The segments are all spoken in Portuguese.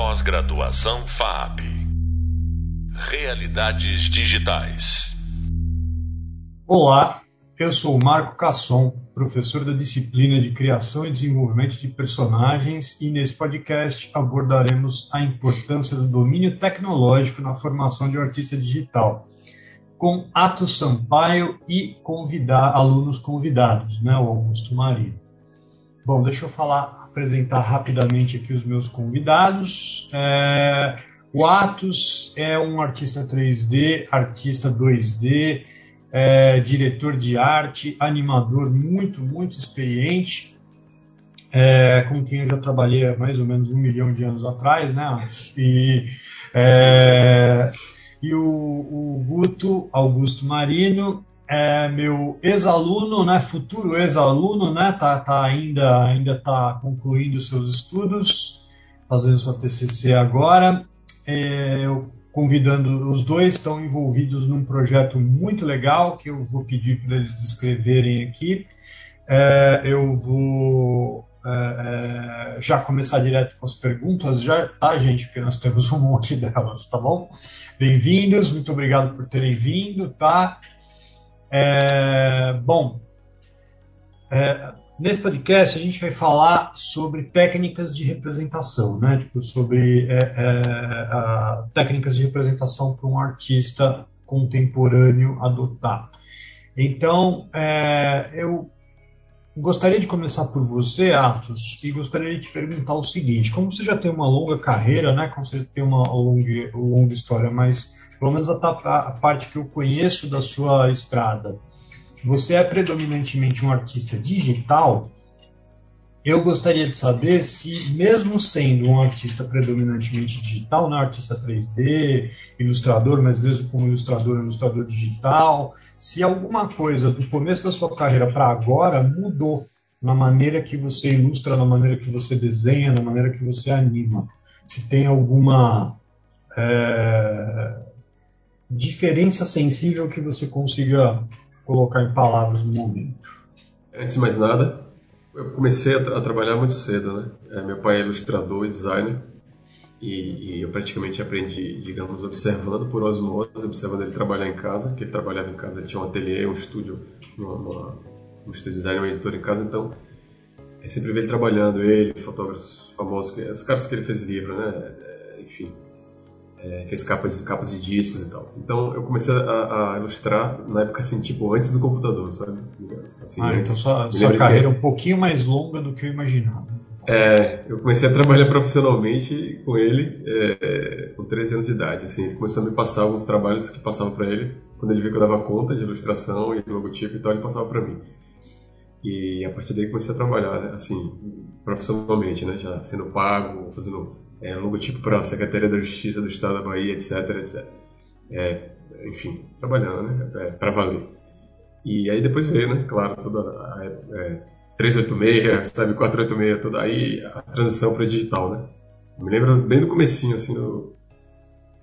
Pós-graduação FAP. Realidades digitais. Olá, eu sou Marco Casson, professor da disciplina de Criação e Desenvolvimento de Personagens, e nesse podcast abordaremos a importância do domínio tecnológico na formação de um artista digital, com Atos Sampaio e convidar, alunos convidados, né, o Augusto Marinho. Bom, deixa eu falar, apresentar rapidamente aqui os meus convidados. É, o Atos é um artista 3D, artista 2D, é, diretor de arte, animador muito, muito experiente, é, com quem eu já trabalhei há mais ou menos um milhão de anos atrás, né? E, é, e o, o Guto Augusto Marino é meu ex-aluno, né, futuro ex-aluno, né, tá, tá ainda ainda tá concluindo seus estudos, fazendo sua TCC agora. É, eu convidando os dois estão envolvidos num projeto muito legal que eu vou pedir para eles descreverem aqui. É, eu vou é, é, já começar direto com as perguntas, já, tá, gente? Porque nós temos um monte delas, tá bom? Bem-vindos, muito obrigado por terem vindo, tá? É, bom, é, nesse podcast a gente vai falar sobre técnicas de representação, né? Tipo, sobre é, é técnicas de representação para um artista contemporâneo adotar. Então, é, eu gostaria de começar por você, Atos, e gostaria de te perguntar o seguinte: como você já tem uma longa carreira, né? Como você tem uma longa, longa história, mas pelo menos a, a parte que eu conheço da sua estrada, você é predominantemente um artista digital, eu gostaria de saber se, mesmo sendo um artista predominantemente digital, né, artista 3D, ilustrador, mas mesmo como ilustrador, ilustrador digital, se alguma coisa do começo da sua carreira para agora mudou na maneira que você ilustra, na maneira que você desenha, na maneira que você anima. Se tem alguma é, diferença sensível que você consiga colocar em palavras no momento? Antes de mais nada, eu comecei a, a trabalhar muito cedo, né? É, meu pai é ilustrador e designer e, e, eu praticamente aprendi, digamos, observando por osmose, observando ele trabalhar em casa, que ele trabalhava em casa, ele tinha um ateliê, um estúdio, uma, uma, um estúdio de design, uma editora em casa, então eu sempre vi ele trabalhando, ele, fotógrafos famosos, os caras que ele fez livro, né? É, enfim, é, fez capas, capas de discos e tal. Então eu comecei a, a, ilustrar na época assim, tipo, antes do computador, sabe? Assim, ah, antes, então sua, sua carreira é um pouquinho mais longa do que eu imaginava. É, eu comecei a trabalhar profissionalmente com ele é, com 13 anos de idade. Assim, ele começou a me passar alguns trabalhos que passavam para ele. Quando ele viu que eu dava conta de ilustração e logotipo e tal, ele passava para mim. E a partir daí comecei a trabalhar, assim, profissionalmente, né? Já sendo pago, fazendo é, logotipo para a Secretaria da Justiça do Estado da Bahia, etc, etc. É, enfim, trabalhando, né, é, para valer. E aí depois veio, né, claro, toda a é, 386, sabe, 486, toda aí a transição para digital, né. Eu me lembro bem do comecinho, assim, no...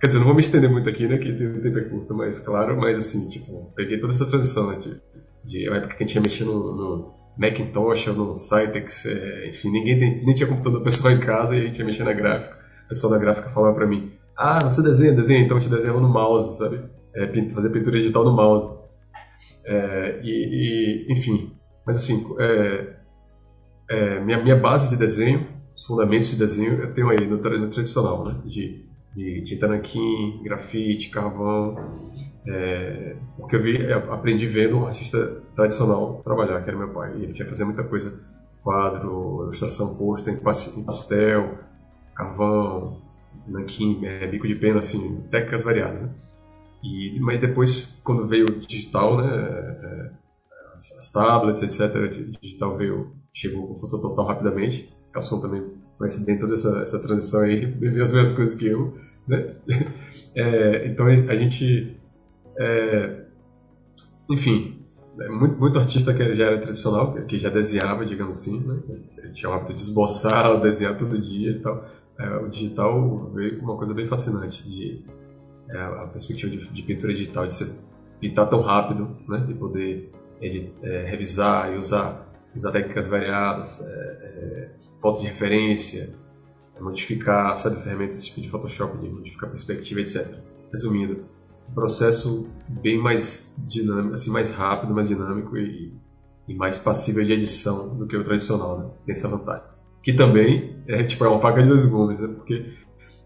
quer dizer, não vou me estender muito aqui, né, que o tempo é curto, mas claro, mas assim, tipo, peguei toda essa transição, né, de, de época que a gente ia mexer no, no Macintosh ou no Cytex, é, enfim, ninguém tem, nem tinha computador pessoal em casa e a gente ia mexer na gráfica. O pessoal da gráfica falava para mim: Ah, você desenha, desenha, então te desenhava no mouse, sabe? É, fazer pintura digital no mouse. É, e, e, enfim, mas assim, é, é, minha, minha base de desenho, os fundamentos de desenho, eu tenho aí no, no tradicional, né? De, de tinta nanquim, grafite, carvão, é, porque eu vi, aprendi vendo um artista tradicional trabalhar, que era meu pai. Ele tinha fazer muita coisa, quadro, ilustração posta em pastel, carvão, nanquim, é, bico de pena, assim, técnicas variadas. Né? E, mas depois, quando veio o digital, né, é, as, as, tablets, etc., digital veio, chegou com força total rapidamente. Casson também conhece bem toda essa, essa transição aí, viu as mesmas coisas que eu. Né? É, então a gente é, enfim, é muito, muito, artista que já era tradicional, que já desenhava, digamos assim, né? Ele tinha o hábito de esboçar, desenhar todo dia e tal. É, o digital veio uma coisa bem fascinante, de, é, a perspectiva de, de, pintura digital, de você pintar tão rápido, né? De poder é, revisar e usar, usar técnicas variadas, é, fotos de referência, modificar, sabe, ferramentas tipo de Photoshop, de modificar perspectiva, etc. Resumindo, um processo bem mais dinâmico, assim, mais rápido, mais dinâmico e, e mais passível de edição do que o tradicional, né? Tem essa vantagem. Que também é tipo é uma faca de dois gumes, né? Porque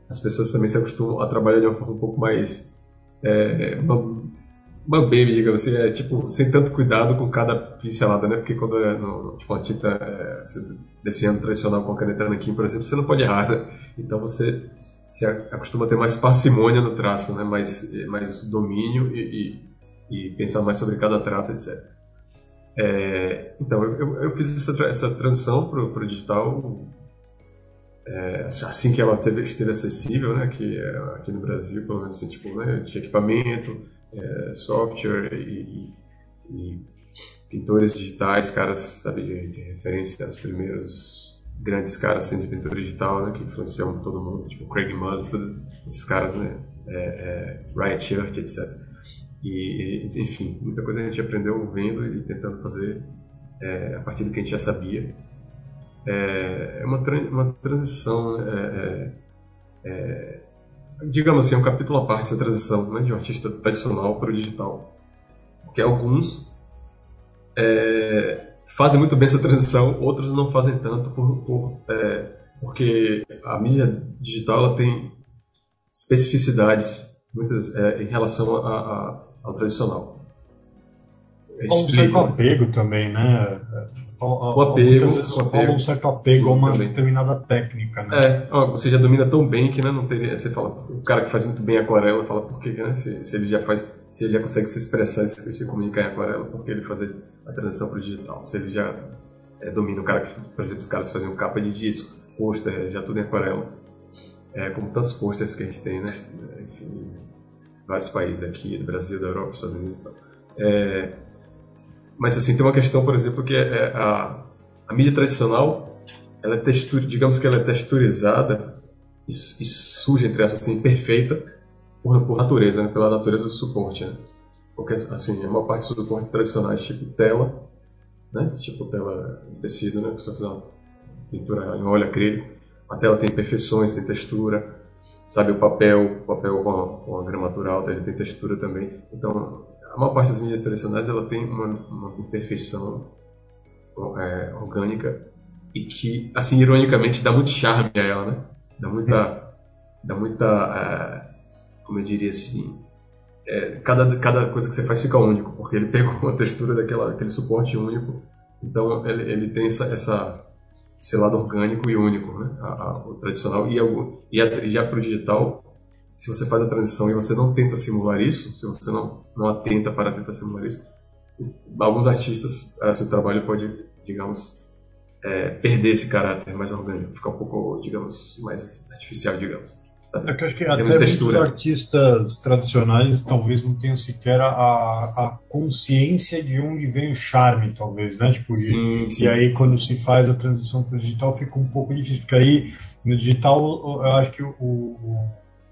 as pessoas também se acostumam a trabalhar de uma forma um pouco mais é, uma, uma baby, digamos assim, é tipo sem tanto cuidado com cada pincelada, né? Porque quando é no, tipo uma tinta é, desse ano tradicional com a caneta Anakin, por exemplo, você não pode errar, né? Então você se acostuma a ter mais parcimônia no traço, né? mais, mais domínio e, e, e pensar mais sobre cada traço, etc. É, então, eu, eu, fiz essa, essa transição para o digital é, assim que ela teve, esteve acessível, né? aqui, é, aqui no Brasil, pelo menos assim, tipo, né? de equipamento, é, software e, e, pintores digitais, caras sabe, de, de referência, os primeiros grandes caras assim, de pintura digital, né, que influenciam todo mundo, tipo Craig Mullis, todos esses caras, né, é, é, Riot Shirt, etc. E, enfim, muita coisa a gente aprendeu vendo e tentando fazer é, a partir do que a gente já sabia. É, é uma, uma transição, é, é, é, digamos assim, um capítulo à parte essa transição né, de um artista tradicional para o digital. Porque alguns fazem muito bem essa transição, outros não fazem tanto por, por, é, porque a mídia digital ela tem especificidades muitas é, em relação a, a, ao tradicional. Há um certo apego também, né? O apego, vezes o apego, um certo apego sim, a uma também. determinada técnica, né? É, ó, você já domina tão bem que né, não teria. Você fala, o cara que faz muito bem aquarela fala por que, né? Se, se ele já faz se ele já consegue se expressar e se comunicar em aquarela, porque ele fazer a transição para o digital. Se ele já é, domina o cara que, por exemplo, os caras faziam capa de disco, pôster, já tudo em aquarela. É, como tantos posters que a gente tem, né? Enfim, vários países aqui, do Brasil, da Europa, dos Estados Unidos e tal. É, mas assim, tem uma questão, por exemplo, que é, é a, a mídia tradicional, ela é textura, digamos que ela é texturizada e, e suja, entre aspas, assim, perfeita, por, por natureza, né? pela natureza do suporte. Né? Porque, assim, a maior parte dos suportes tradicionais, tipo tela, né? tipo tela de tecido, né? você fazer uma pintura em óleo acrílico, a tela tem imperfeições, tem textura, sabe, o papel, o papel com a, com a gramatura alta, ele tem textura também. Então, a maior parte das mídias tradicionais, ela tem uma, uma imperfeição é, orgânica e que, assim, ironicamente, dá muito charme a ela, né? Dá muita, dá muita é, como eu diria assim, é, cada, cada coisa que você faz fica único, porque ele pegou a textura daquela, daquele suporte único, então ele, ele tem essa, essa, esse lado orgânico e único, né? A, a, o tradicional. E, algum, e, a, já para o digital, se você faz a transição e você não tenta simular isso, se você não, não atenta para tentar simular isso, alguns artistas, seu trabalho pode, digamos, é, perder esse caráter mais orgânico, ficar um pouco, digamos, mais artificial, digamos. É que acho que até muitos artistas tradicionais talvez não tenham sequer a, a consciência de onde vem o charme, talvez, né? Tipo, sim, e, sim. e aí quando se faz a transição para o digital fica um pouco difícil, porque aí no digital eu acho que o, o,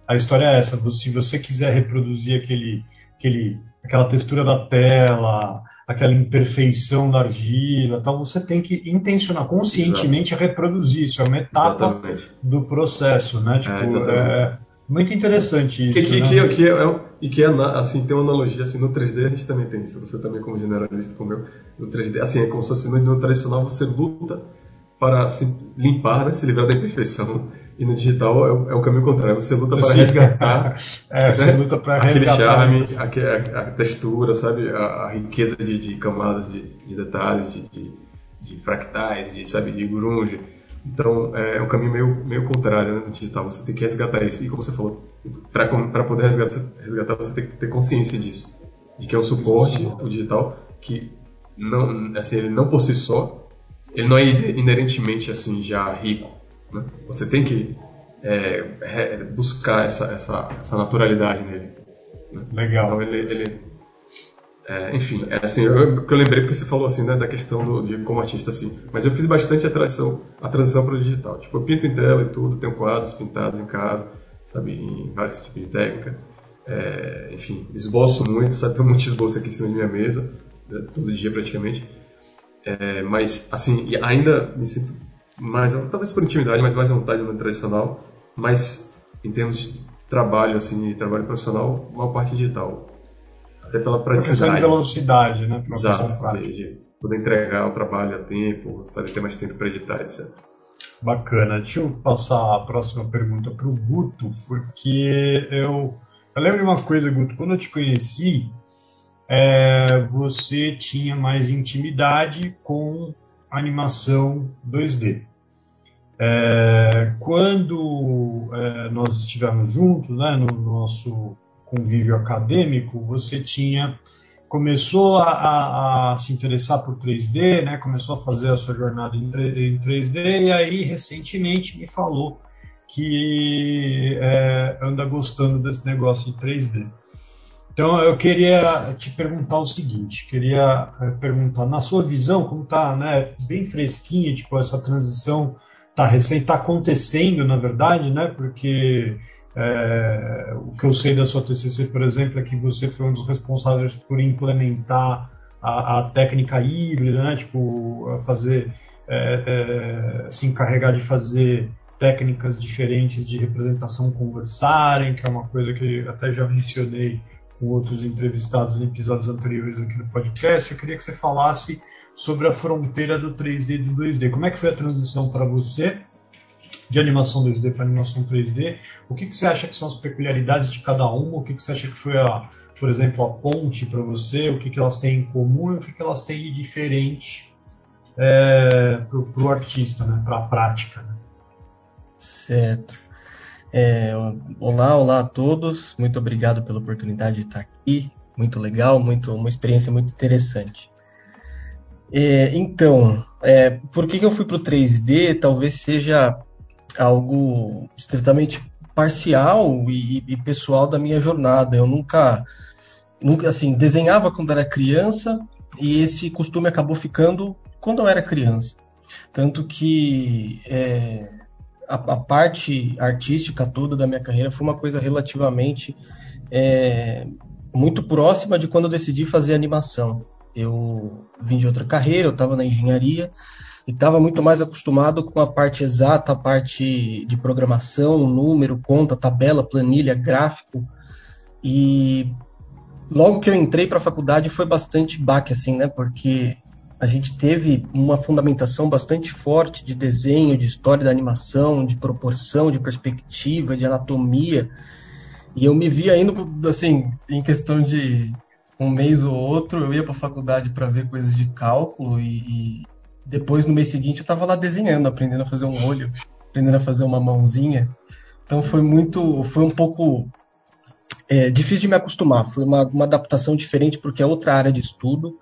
a história é essa, se você quiser reproduzir aquele, aquele, aquela textura da tela, aquela imperfeição da argila, tal, você tem que intencionar conscientemente Exato. reproduzir isso, é uma etapa exatamente. do processo, né? Tipo, é, é muito interessante isso. Que, que, né? que, que é, é, e que é, assim, tem uma analogia, assim, no 3D a gente também tem isso, você também como generalista como eu, no 3D, assim, é como se fosse no tradicional você luta para se limpar, né, se livrar da imperfeição. E no digital é o, é o caminho contrário, você luta para resgatar. é, né? você luta para resgatar. Aquele charme, a, a, textura, sabe? A, a riqueza de, de, camadas, de, de detalhes, de, de, de, fractais, de, sabe? de grunge. Então é, é um caminho meio, meio contrário né, no digital, você tem que resgatar isso. E como você falou, para poder resgatar, resgatar, você tem que ter consciência disso. De que é um suporte, o digital, que não, assim, ele não por si só ele não é inerentemente assim já rico. Né? Você tem que é, buscar essa, essa, essa, naturalidade nele. Né? Legal. Senão ele, ele é, enfim, é assim, eu, eu lembrei porque você falou assim, né, da questão do, de como artista assim. Mas eu fiz bastante a transição, a transição para o digital. Tipo, eu pinto em tela e tudo, tenho quadros pintados em casa, sabe, em vários tipos de técnica. É, enfim, esboço muito, sabe, tem monte de esboço aqui em cima da minha mesa, né, todo dia praticamente. É, mas, assim, ainda me sinto mais, talvez por intimidade, mas mais à vontade no tradicional. Mas em termos de trabalho, assim, trabalho profissional, uma parte digital. Até pela praticidade. questão de velocidade, né? Exato, de, de, poder entregar o trabalho a tempo, sabe, ter mais tempo para editar, etc. Bacana. Deixa eu passar a próxima pergunta para o Guto, porque eu, eu lembro de uma coisa, Guto, quando eu te conheci, é, você tinha mais intimidade com animação 2D. É, quando é, nós estivemos juntos, né, no nosso convívio acadêmico, você tinha começou a, a, a, se interessar por 3D, né, começou a fazer a sua jornada em, em 3D e aí recentemente me falou que é, anda gostando desse negócio de 3D. Então eu queria te perguntar o seguinte, queria é, perguntar na sua visão como está, né, bem fresquinha, tipo essa transição está recém está acontecendo na verdade, né, porque é, o que eu sei da sua TCC, por exemplo, é que você foi um dos responsáveis por implementar a, a técnica híbrida, né, tipo fazer é, é, se encarregar de fazer técnicas diferentes de representação conversarem, que é uma coisa que até já mencionei com outros entrevistados em episódios anteriores aqui no podcast. Eu queria que você falasse sobre a fronteira do 3D e do 2D. Como é que foi a transição para você de animação 2D para animação 3D? O que, que você acha que são as peculiaridades de cada uma? O que, que você acha que foi, a, por exemplo, a ponte para você? O que, que elas têm em comum e o que, que elas têm de diferente é, para o artista, né? para a prática? Né? Certo. É, olá, olá a todos. Muito obrigado pela oportunidade de estar aqui. Muito legal, muito, uma experiência muito interessante. É, então, é, por que, que eu fui para o 3D? Talvez seja algo estritamente parcial e, e, pessoal da minha jornada. Eu nunca, nunca, assim, desenhava quando era criança e esse costume acabou ficando quando eu era criança. Tanto que é, a, a, parte artística toda da minha carreira foi uma coisa relativamente é, muito próxima de quando eu decidi fazer animação. Eu vim de outra carreira, eu estava na engenharia e estava muito mais acostumado com a parte exata, a parte de programação, número, conta, tabela, planilha, gráfico. E logo que eu entrei para a faculdade foi bastante baque, assim, né? Porque a gente teve uma fundamentação bastante forte de desenho, de história da animação, de proporção, de perspectiva, de anatomia. E eu me via indo, assim, em questão de um mês ou outro, eu ia para a faculdade para ver coisas de cálculo e, e, depois, no mês seguinte, eu estava lá desenhando, aprendendo a fazer um olho, aprendendo a fazer uma mãozinha. Então foi muito, foi um pouco é, difícil de me acostumar. Foi uma, uma adaptação diferente porque é outra área de estudo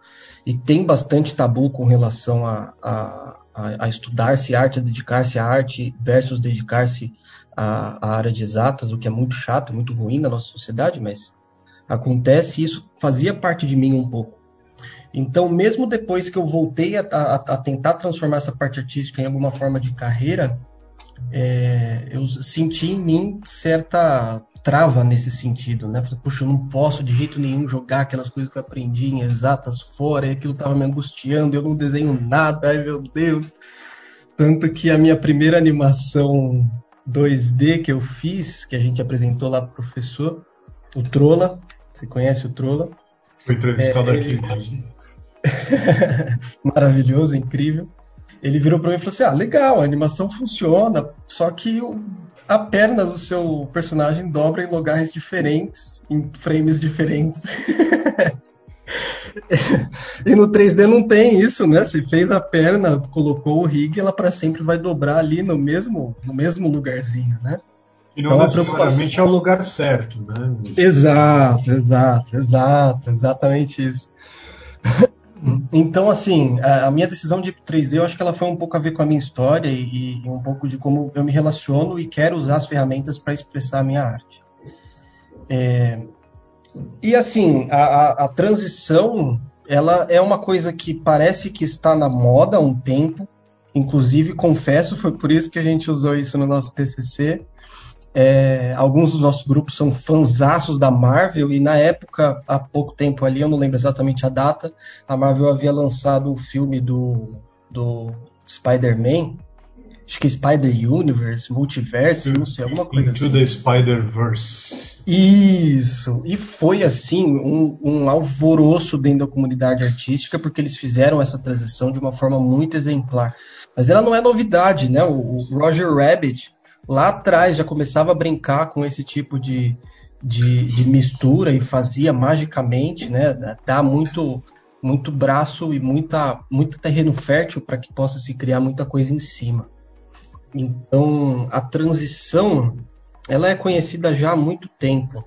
e tem bastante tabu com relação a, a, a estudar-se arte, a dedicar-se à arte versus dedicar-se à, à, área de exatas, o que é muito chato, muito ruim na nossa sociedade, mas acontece e isso fazia parte de mim um pouco. Então, mesmo depois que eu voltei a, a, a tentar transformar essa parte artística em alguma forma de carreira, é, eu senti em mim certa trava nesse sentido, né? Puxa, eu não posso de jeito nenhum jogar aquelas coisas que eu aprendi em exatas fora, e aquilo estava me angustiando, eu não desenho nada, ai meu Deus. Tanto que a minha primeira animação 2D que eu fiz, que a gente apresentou lá pro professor, o Trola, você conhece o Trola? Foi entrevistado é, ele... aqui. Maravilhoso, incrível. Ele virou para mim e falou assim: Ah, legal, a animação funciona, só que o a perna do seu personagem dobra em lugares diferentes, em frames diferentes. e no 3D não tem isso, né? Se fez a perna, colocou o rig, ela para sempre vai dobrar ali no mesmo, no mesmo lugarzinho, né? E não então, necessariamente é o lugar certo, né? Exato, exato, exato, exatamente isso. Então, assim, a, minha decisão de 3D, eu acho que ela foi um pouco a ver com a minha história e, e um pouco de como eu me relaciono e quero usar as ferramentas para expressar a minha arte. É, e, assim, a, a, a transição, ela é uma coisa que parece que está na moda há um tempo, inclusive, confesso, foi por isso que a gente usou isso no nosso TCC, é, alguns dos nossos grupos são fanzaços da Marvel, e na época, há pouco tempo ali, eu não lembro exatamente a data, a Marvel havia lançado o filme do, do Spider-Man, acho que Spider Universe, Multiverse, não sei, alguma coisa Into assim. the Spider-Verse. Isso! E foi assim um, um alvoroço dentro da comunidade artística, porque eles fizeram essa transição de uma forma muito exemplar. Mas ela não é novidade, né? O Roger Rabbit lá atrás já começava a brincar com esse tipo de, de, de mistura e fazia magicamente, né? Dá muito muito braço e muita, muito terreno fértil para que possa se criar muita coisa em cima. Então, a transição, ela é conhecida já há muito tempo.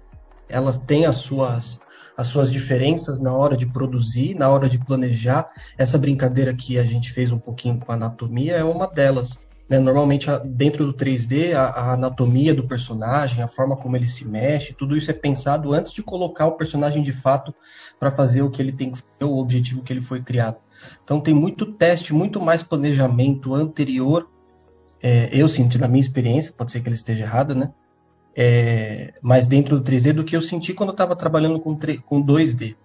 Ela tem as suas as suas diferenças na hora de produzir, na hora de planejar. Essa brincadeira que a gente fez um pouquinho com a anatomia é uma delas. Né? Normalmente, dentro do 3D, a, a, anatomia do personagem, a forma como ele se mexe, tudo isso é pensado antes de colocar o personagem de fato para fazer o que ele tem que fazer, o objetivo que ele foi criado. Então, tem muito teste, muito mais planejamento anterior. É, eu sinto, na minha experiência, pode ser que ele esteja errado, né? É, mais dentro do 3D do que eu senti quando eu estava trabalhando com, com 2D.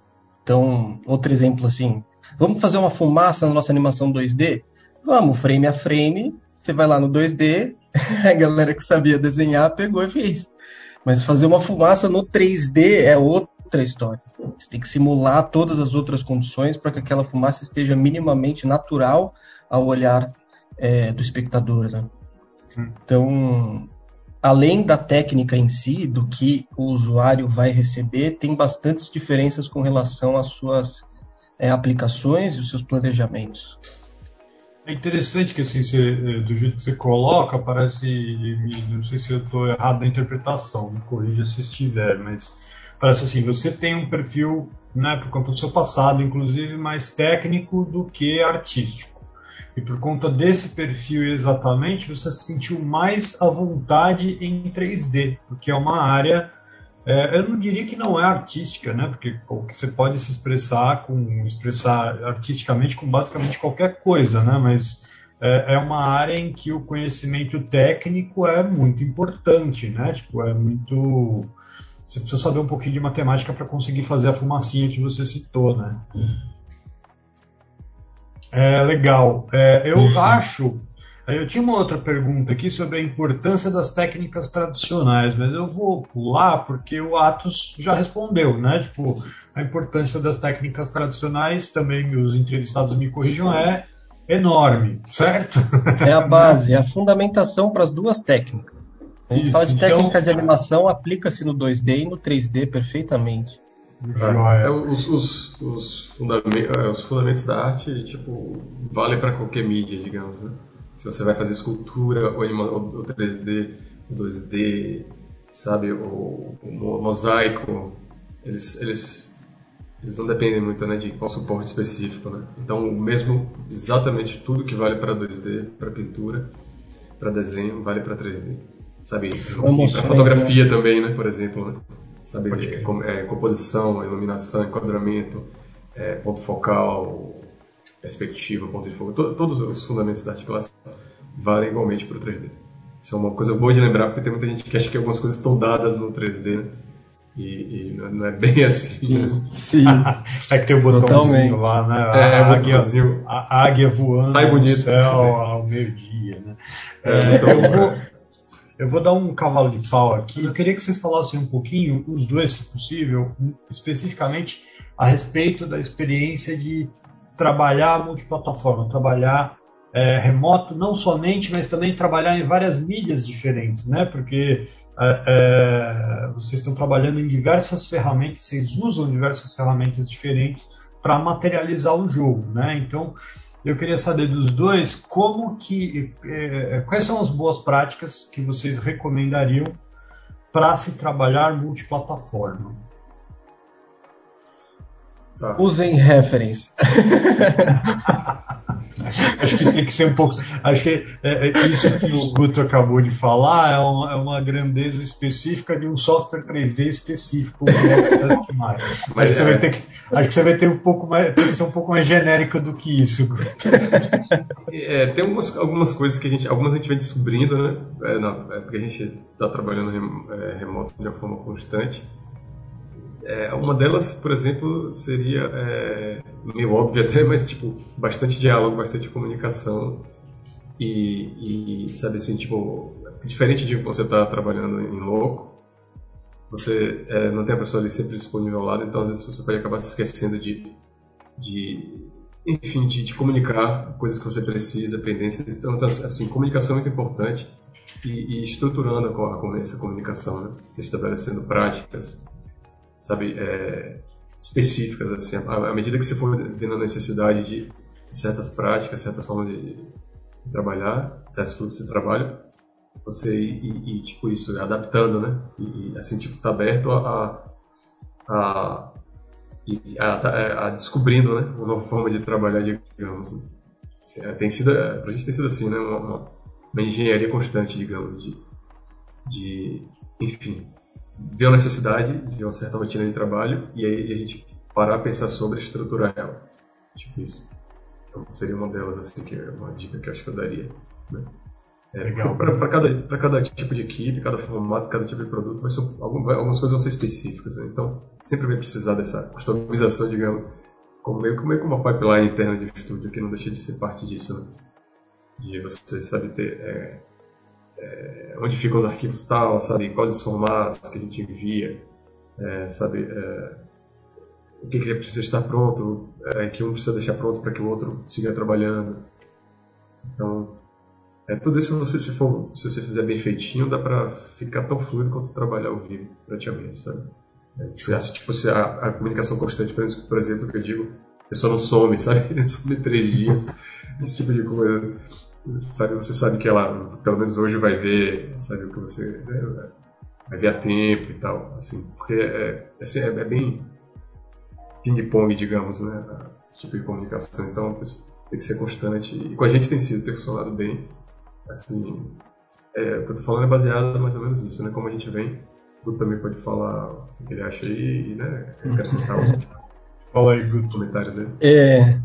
Então, outro exemplo assim, vamos fazer uma fumaça na nossa animação 2D? Vamos, frame a frame, você vai lá no 2D, a galera que sabia desenhar pegou e fez. Mas fazer uma fumaça no 3D é outra história. Você tem que simular todas as outras condições para que aquela fumaça esteja minimamente natural ao olhar é, do espectador. Né? Então, além da técnica em si, do que o usuário vai receber, tem bastantes diferenças com relação às suas é, aplicações e os seus planejamentos. É interessante que assim, você, do jeito que você coloca, parece. Não sei se eu estou errado na interpretação, me corrija se estiver, mas parece assim: você tem um perfil, né, por conta do seu passado, inclusive, mais técnico do que artístico. E por conta desse perfil exatamente, você se sentiu mais à vontade em 3D, porque é uma área. É, eu não diria que não é artística, né? Porque você pode se expressar com expressar artisticamente com basicamente qualquer coisa, né? Mas é, é uma área em que o conhecimento técnico é muito importante, né? Tipo, é muito você precisa saber um pouquinho de matemática para conseguir fazer a fumacinha que você citou, né? É legal. É, eu Isso. acho. Eu tinha uma outra pergunta aqui sobre a importância das técnicas tradicionais, mas eu vou pular porque o Atos já respondeu, né? Tipo, a importância das técnicas tradicionais, também os entrevistados me corrijam, é enorme, certo? É a base, é a fundamentação para as duas técnicas. A gente Isso, fala de técnica então... de animação, aplica-se no 2D e no 3D perfeitamente. É, os, os, os, fundamentos, os, fundamentos, da arte, tipo, vale para qualquer mídia, digamos, né? Se você vai fazer escultura, ou, ou 3D, 2D, sabe, ou, ou mosaico, eles, eles, eles não dependem muito, né, de qual suporte específico, né? Então, mesmo exatamente tudo que vale para 2D, para pintura, para desenho, vale para 3D, sabe? Para fotografia né? também, né, por exemplo, né? sabe? É, composição, iluminação, enquadramento, é, ponto focal, perspectiva, ponto de fogo, to, todos os fundamentos da articulação valem igualmente para o 3D. Isso é uma coisa boa de lembrar, porque tem muita gente que acha que algumas coisas estão dadas no 3D, né? E, e, não é bem assim. Né? Sim. é que tem o botãozinho lá, né? A, é, águia, a águia voando tá bonito, no céu ao meio-dia, né? É, então, eu vou, eu vou dar um cavalo de pau aqui. Eu queria que vocês falassem um pouquinho, os dois, se possível, especificamente a respeito da experiência de trabalhar multiplataforma, trabalhar é, remoto, não somente, mas também trabalhar em várias mídias diferentes, né? Porque é, é, vocês estão trabalhando em diversas ferramentas, vocês usam diversas ferramentas diferentes para materializar o jogo, né? Então, eu queria saber dos dois como que é, quais são as boas práticas que vocês recomendariam para se trabalhar multiplataforma. Tá. Usem reference. acho que tem que ser um pouco. Acho que é, é isso que o Guto acabou de falar é uma, é uma, grandeza específica de um software 3D específico. Mas acho, que você vai ter que, acho que você vai ter um pouco mais, tem que ser um pouco mais genérica do que isso. É, tem algumas, algumas coisas que a gente, algumas a gente vem descobrindo, né? É, não, é porque a gente está trabalhando rem, é, remoto de uma forma constante. É, uma delas, por exemplo, seria é, meio óbvio até, mas tipo bastante diálogo, bastante comunicação e, e sabe assim, tipo, diferente de você estar tá trabalhando em louco, você é, não tem a pessoa ali sempre disponível ao lado, então às vezes você pode acabar se esquecendo de, de enfim, de, de comunicar coisas que você precisa, pendências. Então, tá, assim, comunicação é muito importante e, e estruturando a, essa comunicação, né? Estabelecendo práticas, sabe, é, específicas, assim, à, medida que você for vendo a necessidade de certas práticas, certas formas de, de trabalhar, certos fluxos de trabalho, você e, e, tipo isso adaptando né e, assim tipo tá aberto a, a, a, a descobrindo né uma nova forma de trabalhar digamos né? É, tem sido é, para a gente tem sido assim né uma, uma, engenharia constante digamos de, de enfim ver a necessidade de uma certa rotina de trabalho e aí a gente parar a pensar sobre estruturar ela tipo isso então seria uma delas assim que é uma dica que eu acho que eu daria né? É, Legal. Para cada, cada tipo de equipe, cada formato, cada tipo de produto, vai ser, algumas coisas vão ser específicas. Né? Então, sempre vai precisar dessa customização, digamos, como meio, meio como uma pipeline interna de estúdio, que não deixa de ser parte disso. Né? De você sabe ter é, é, onde ficam os arquivos tal, sabe quais os formatos que a gente envia, é, sabe é, o que, que precisa estar pronto, é, que um precisa deixar pronto para que o outro siga trabalhando. Então, é, tudo isso, você, se, for, se você fizer bem feitinho, dá pra ficar tão fluido quanto trabalhar ao vivo, praticamente, sabe? É, acha, tipo, se a, a, comunicação constante, por exemplo, que eu digo, a pessoa não some, sabe? Some três dias, esse tipo de coisa. Sabe? Você sabe que ela, pelo menos hoje, vai ver, sabe o que você. Né? Vai ver a tempo e tal, assim, porque é, assim, é, é bem ping-pong, digamos, né? Tipo de comunicação. Então, tem que ser constante. E com a gente tem sido, tem funcionado bem. Assim, é, o que eu tô falando é baseado mais ou menos nisso, né? Como a gente vem, o Guto também pode falar o que ele acha aí e, né, acrescentar os, Fala aí, Guto. comentários dele. É,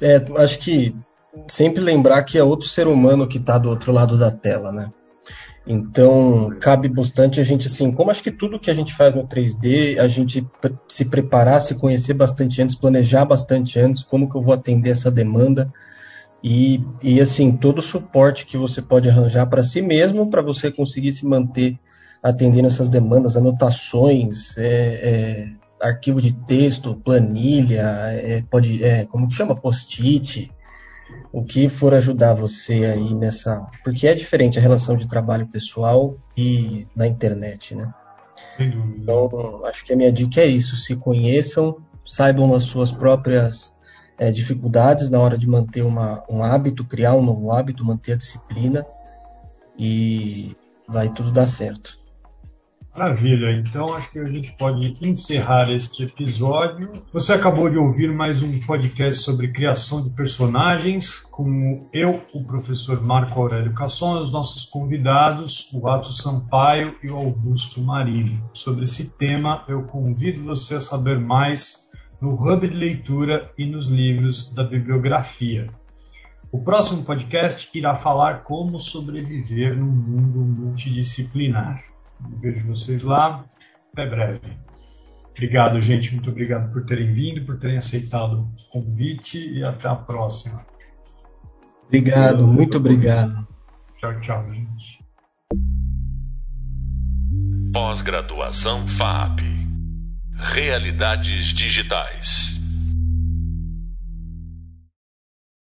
é, acho que sempre lembrar que é outro ser humano que está do outro lado da tela, né? Então, cabe bastante a gente, assim, como acho que tudo que a gente faz no 3D, a gente se preparar, se conhecer bastante antes, planejar bastante antes, como que eu vou atender essa demanda, e, e assim, todo o suporte que você pode arranjar para si mesmo, para você conseguir se manter atendendo essas demandas, anotações, é, é, arquivo de texto, planilha, é, pode, é, como que chama? Post-it, o que for ajudar você aí nessa. Porque é diferente a relação de trabalho pessoal e na internet, né? Então, acho que a minha dica é isso: se conheçam, saibam as suas próprias é, dificuldades na hora de manter uma, um hábito, criar um novo hábito, manter a disciplina e vai tudo dar certo. Maravilha, então acho que a gente pode encerrar este episódio. Você acabou de ouvir mais um podcast sobre criação de personagens, com eu, o professor Marco Aurélio Casson, e os nossos convidados, o Ato Sampaio e o Augusto Marinho. Sobre esse tema, eu convido você a saber mais no hub de leitura e nos livros da bibliografia. O próximo podcast irá falar como sobreviver num mundo multidisciplinar. Vejo vocês lá. Até breve. Obrigado, gente. Muito obrigado por terem vindo, por terem aceitado o convite e até a próxima. Obrigado, muito obrigado. Tchau, tchau, gente. Pós-graduação FAP Realidades digitais.